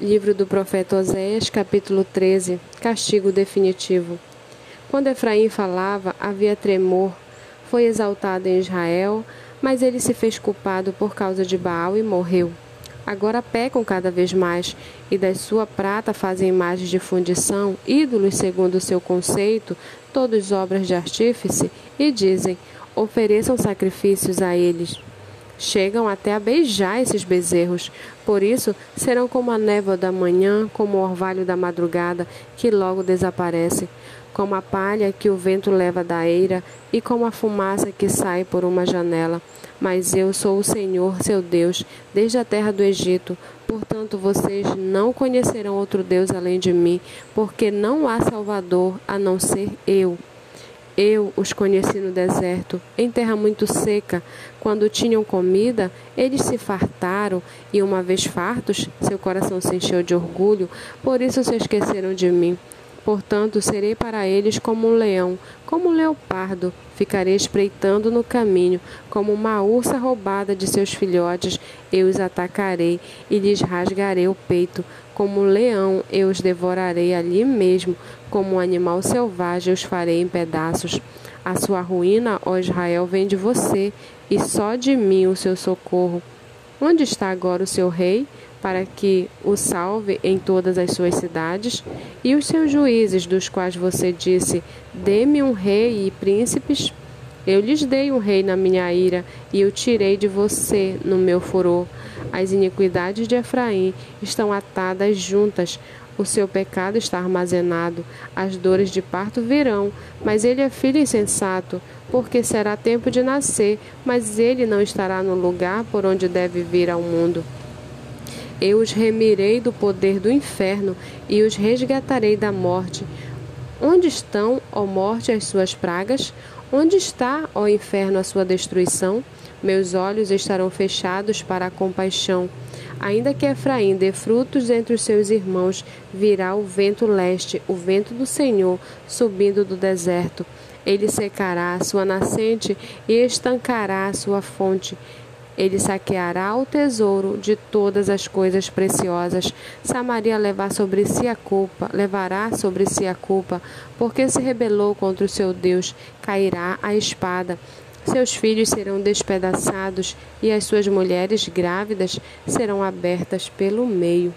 Livro do profeta Oséias, capítulo 13 Castigo definitivo. Quando Efraim falava, havia tremor. Foi exaltado em Israel, mas ele se fez culpado por causa de Baal e morreu. Agora pecam cada vez mais, e da sua prata fazem imagens de fundição, ídolos segundo o seu conceito, todos obras de artífice, e dizem: ofereçam sacrifícios a eles chegam até a beijar esses bezerros. Por isso, serão como a névoa da manhã, como o orvalho da madrugada, que logo desaparece, como a palha que o vento leva da eira e como a fumaça que sai por uma janela. Mas eu sou o Senhor, seu Deus, desde a terra do Egito. Portanto, vocês não conhecerão outro Deus além de mim, porque não há Salvador a não ser eu. Eu os conheci no deserto, em terra muito seca. Quando tinham comida, eles se fartaram, e uma vez fartos, seu coração se encheu de orgulho, por isso se esqueceram de mim. Portanto, serei para eles como um leão, como um leopardo. Ficarei espreitando no caminho, como uma ursa roubada de seus filhotes. Eu os atacarei e lhes rasgarei o peito. Como um leão, eu os devorarei ali mesmo. Como um animal selvagem, os farei em pedaços. A sua ruína, ó Israel, vem de você, e só de mim o seu socorro. Onde está agora o seu rei? para que o salve em todas as suas cidades, e os seus juízes, dos quais você disse: Dê-me um rei e príncipes. Eu lhes dei um rei na minha ira, e o tirei de você no meu furor. As iniquidades de Efraim estão atadas juntas, o seu pecado está armazenado. As dores de parto virão, mas ele é filho insensato, porque será tempo de nascer, mas ele não estará no lugar por onde deve vir ao mundo. Eu os remirei do poder do inferno e os resgatarei da morte. Onde estão, ó morte, as suas pragas? Onde está, ó inferno, a sua destruição? Meus olhos estarão fechados para a compaixão. Ainda que Efraim dê frutos entre os seus irmãos, virá o vento leste, o vento do Senhor, subindo do deserto. Ele secará a sua nascente e estancará a sua fonte. Ele saqueará o tesouro de todas as coisas preciosas. Samaria levar sobre si a culpa, levará sobre si a culpa, porque se rebelou contra o seu Deus, cairá a espada. Seus filhos serão despedaçados e as suas mulheres grávidas serão abertas pelo meio.